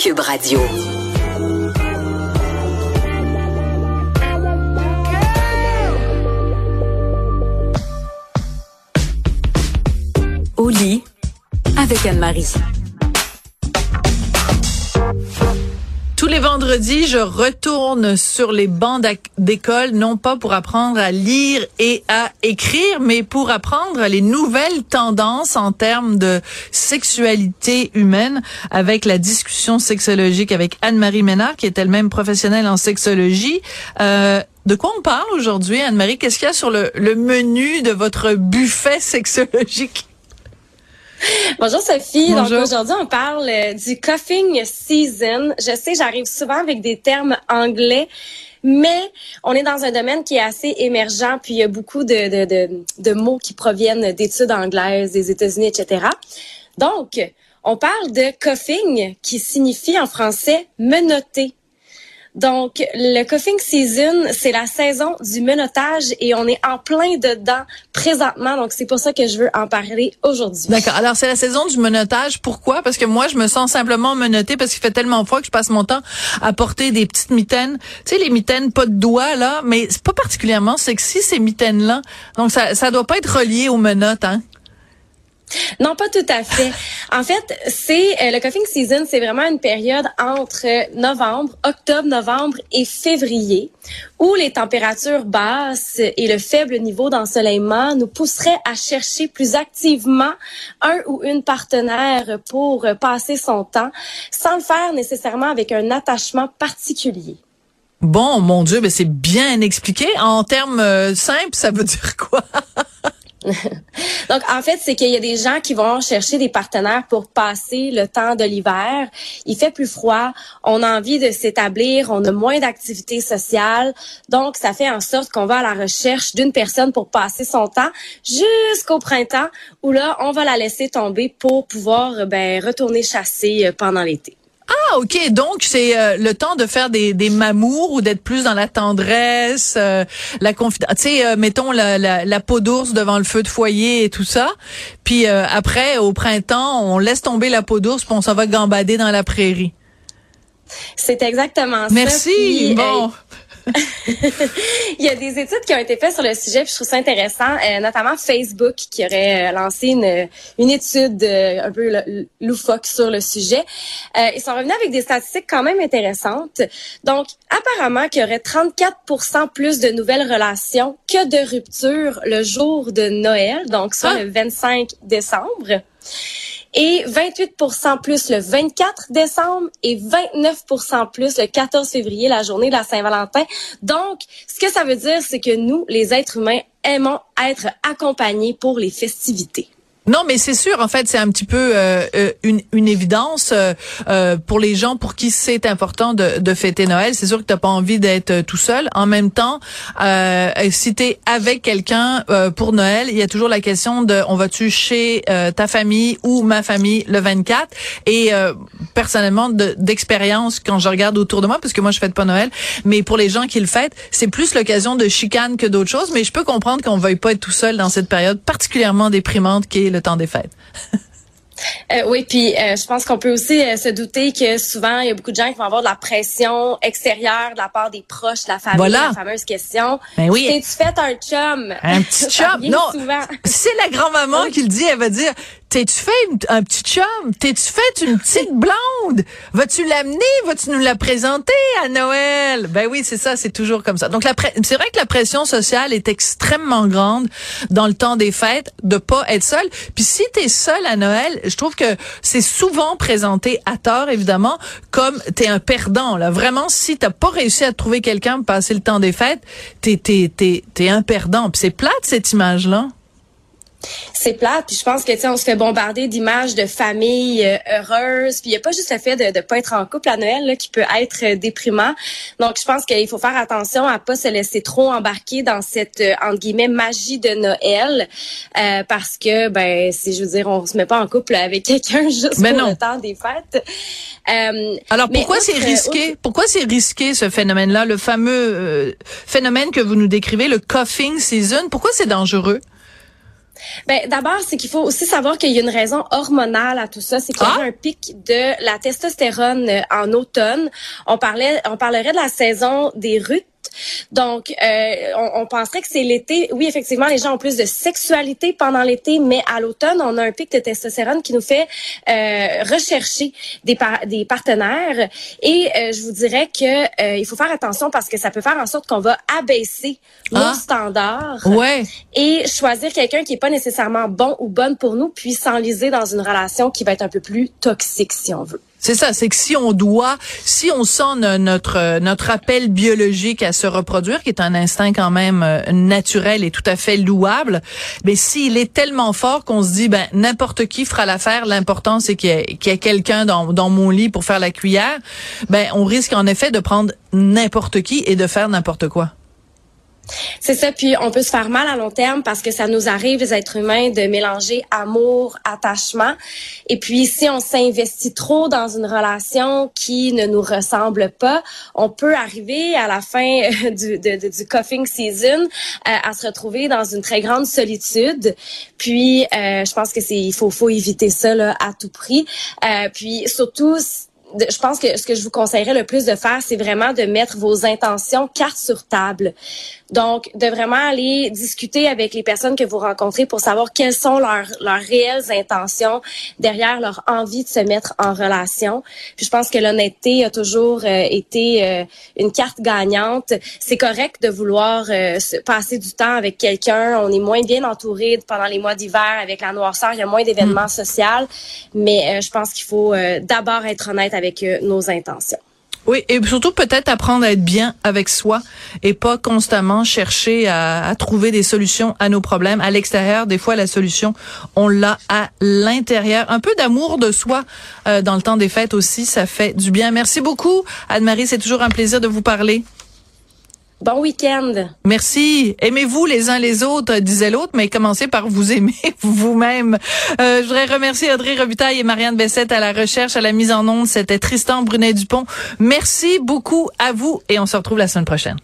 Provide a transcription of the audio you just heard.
Cube Radio. Au lit avec Anne-Marie. Les vendredis, je retourne sur les bancs d'école, non pas pour apprendre à lire et à écrire, mais pour apprendre les nouvelles tendances en termes de sexualité humaine avec la discussion sexologique avec Anne-Marie Ménard, qui est elle-même professionnelle en sexologie. Euh, de quoi on parle aujourd'hui, Anne-Marie? Qu'est-ce qu'il y a sur le, le menu de votre buffet sexologique? Bonjour Sophie. Donc aujourd'hui, on parle euh, du coughing season. Je sais, j'arrive souvent avec des termes anglais. Mais on est dans un domaine qui est assez émergent, puis il y a beaucoup de, de, de, de mots qui proviennent d'études anglaises, des États-Unis, etc. Donc, on parle de coughing, qui signifie en français menotter. Donc, le coughing season, c'est la saison du menottage et on est en plein dedans présentement. Donc, c'est pour ça que je veux en parler aujourd'hui. D'accord. Alors, c'est la saison du menottage. Pourquoi? Parce que moi, je me sens simplement menottée parce qu'il fait tellement froid que je passe mon temps à porter des petites mitaines. Tu sais, les mitaines pas de doigts, là, mais c'est pas particulièrement sexy, ces mitaines-là. Donc, ça, ça doit pas être relié aux menottes, hein? Non, pas tout à fait. En fait, c'est euh, le coughing season, c'est vraiment une période entre novembre, octobre, novembre et février où les températures basses et le faible niveau d'ensoleillement nous pousseraient à chercher plus activement un ou une partenaire pour passer son temps sans le faire nécessairement avec un attachement particulier. Bon, mon Dieu, mais c'est bien expliqué. En termes euh, simples, ça veut dire quoi? Donc, en fait, c'est qu'il y a des gens qui vont chercher des partenaires pour passer le temps de l'hiver. Il fait plus froid, on a envie de s'établir, on a moins d'activités sociales. Donc, ça fait en sorte qu'on va à la recherche d'une personne pour passer son temps jusqu'au printemps où là, on va la laisser tomber pour pouvoir ben, retourner chasser euh, pendant l'été. Ah, OK. Donc, c'est euh, le temps de faire des, des mamours ou d'être plus dans la tendresse, euh, la confidence. Tu sais, euh, mettons la, la, la peau d'ours devant le feu de foyer et tout ça. Puis après, au printemps, on laisse tomber la peau d'ours puis on s'en va gambader dans la prairie. C'est exactement ça. Merci. bon. Il y a des études qui ont été faites sur le sujet, puis je trouve ça intéressant, euh, notamment Facebook qui aurait euh, lancé une, une étude euh, un peu loufoque sur le sujet. ils sont revenus avec des statistiques quand même intéressantes. Donc, apparemment qu'il y aurait 34% plus de nouvelles relations que de ruptures le jour de Noël, donc soit ah! le 25 décembre et 28% plus le 24 décembre et 29% plus le 14 février, la journée de la Saint-Valentin. Donc, ce que ça veut dire, c'est que nous, les êtres humains, aimons être accompagnés pour les festivités. Non, mais c'est sûr. En fait, c'est un petit peu euh, euh, une, une, évidence euh, pour les gens pour qui c'est important de, de, fêter Noël. C'est sûr que t'as pas envie d'être tout seul. En même temps, si t'es avec quelqu'un pour Noël, il y a toujours la question de on va-tu chez ta famille ou ma famille le 24. Et personnellement, d'expérience, quand je regarde autour de moi, parce que moi je fête pas Noël, mais pour les gens qui le fêtent, c'est plus l'occasion de chicane que d'autres choses. Mais je peux comprendre qu'on veuille pas être tout seul dans cette période particulièrement déprimante qui est le temps des fêtes. Euh, oui, puis euh, je pense qu'on peut aussi euh, se douter que souvent, il y a beaucoup de gens qui vont avoir de la pression extérieure de la part des proches, de la famille, la fameuse question. Ben oui. T'es-tu fait un chum? Un petit chum? non, c'est la grand-maman qui le dit, elle va dire, T'es-tu fait un petit chum? T'es-tu fait une petite blonde? Vas-tu l'amener? Vas-tu nous la présenter à Noël? Ben oui, c'est ça, c'est toujours comme ça. Donc c'est vrai que la pression sociale est extrêmement grande dans le temps des fêtes de pas être seul. Puis si t'es seul à Noël, je trouve que c'est souvent présenté à tort, évidemment, comme t'es un perdant. Là, vraiment, si t'as pas réussi à trouver quelqu'un pour passer le temps des fêtes, t'es t'es t'es t'es un perdant. Puis c'est plate cette image-là c'est plate. Puis je pense que tu sais, on se fait bombarder d'images de familles euh, heureuses. Puis il y a pas juste le fait de ne pas être en couple à Noël là, qui peut être euh, déprimant. Donc je pense qu'il faut faire attention à pas se laisser trop embarquer dans cette euh, entre guillemets magie de Noël parce que ben c'est je veux dire on se met pas en couple avec quelqu'un juste pour le temps des fêtes. Alors pourquoi c'est risqué? Pourquoi c'est risqué ce phénomène-là, le fameux phénomène que vous nous décrivez, le coughing season? Pourquoi c'est dangereux? Ben, d'abord, c'est qu'il faut aussi savoir qu'il y a une raison hormonale à tout ça. C'est qu'il y a ah! un pic de la testostérone euh, en automne. On parlait, on parlerait de la saison des rutes donc, euh, on, penserait que c'est l'été. Oui, effectivement, les gens ont plus de sexualité pendant l'été, mais à l'automne, on a un pic de testostérone qui nous fait euh, rechercher des, des partenaires. Et euh, je vous dirais que il faut faire attention parce que ça peut faire en sorte qu'on va abaisser nos ah. standards ouais. et choisir quelqu'un qui est pas nécessairement bon ou bonne pour nous, puis s'enliser dans une relation qui va être un peu plus toxique, si on veut. C'est ça, c'est que si on doit, si on sent notre notre appel biologique à se reproduire, qui est un instinct quand même euh, naturel et tout à fait louable, mais s'il est tellement fort qu'on se dit ben n'importe qui fera l'affaire, l'important c'est qu'il y ait, ait quelqu'un dans, dans mon lit pour faire la cuillère, ben on risque en effet de prendre n'importe qui et de faire n'importe quoi. C'est ça, puis on peut se faire mal à long terme parce que ça nous arrive, les êtres humains, de mélanger amour, attachement. Et puis, si on s'investit trop dans une relation qui ne nous ressemble pas, on peut arriver à la fin euh, du, de, du coughing season euh, à se retrouver dans une très grande solitude. Puis, euh, je pense que c'est il faut, faut éviter ça là, à tout prix. puis, surtout, je pense que ce que je vous conseillerais le plus de faire, c'est vraiment de mettre vos intentions carte sur table. Donc, de vraiment aller discuter avec les personnes que vous rencontrez pour savoir quelles sont leurs, leurs réelles intentions derrière leur envie de se mettre en relation. Puis je pense que l'honnêteté a toujours euh, été euh, une carte gagnante. C'est correct de vouloir euh, passer du temps avec quelqu'un. On est moins bien entouré pendant les mois d'hiver avec la noirceur. Il y a moins d'événements mm. sociaux. Mais je pense qu'il faut d'abord être honnête avec nos intentions. Oui, et surtout peut-être apprendre à être bien avec soi et pas constamment chercher à, trouver des solutions à nos problèmes à l'extérieur. Des fois, la solution, on l'a à l'intérieur. Un peu d'amour de soi euh, dans le temps des fêtes aussi, ça fait du bien. Merci beaucoup, Anne-Marie. C'est toujours un plaisir de vous parler. Bon week-end. Merci. Aimez-vous les uns les autres, disait l'autre, mais commencez par vous aimer vous-même. Euh, je voudrais remercier Audrey Robitaille et Marianne Bessette à la recherche, à la mise en onde. C'était Tristan Brunet-Dupont. Merci beaucoup à vous et on se retrouve la semaine prochaine.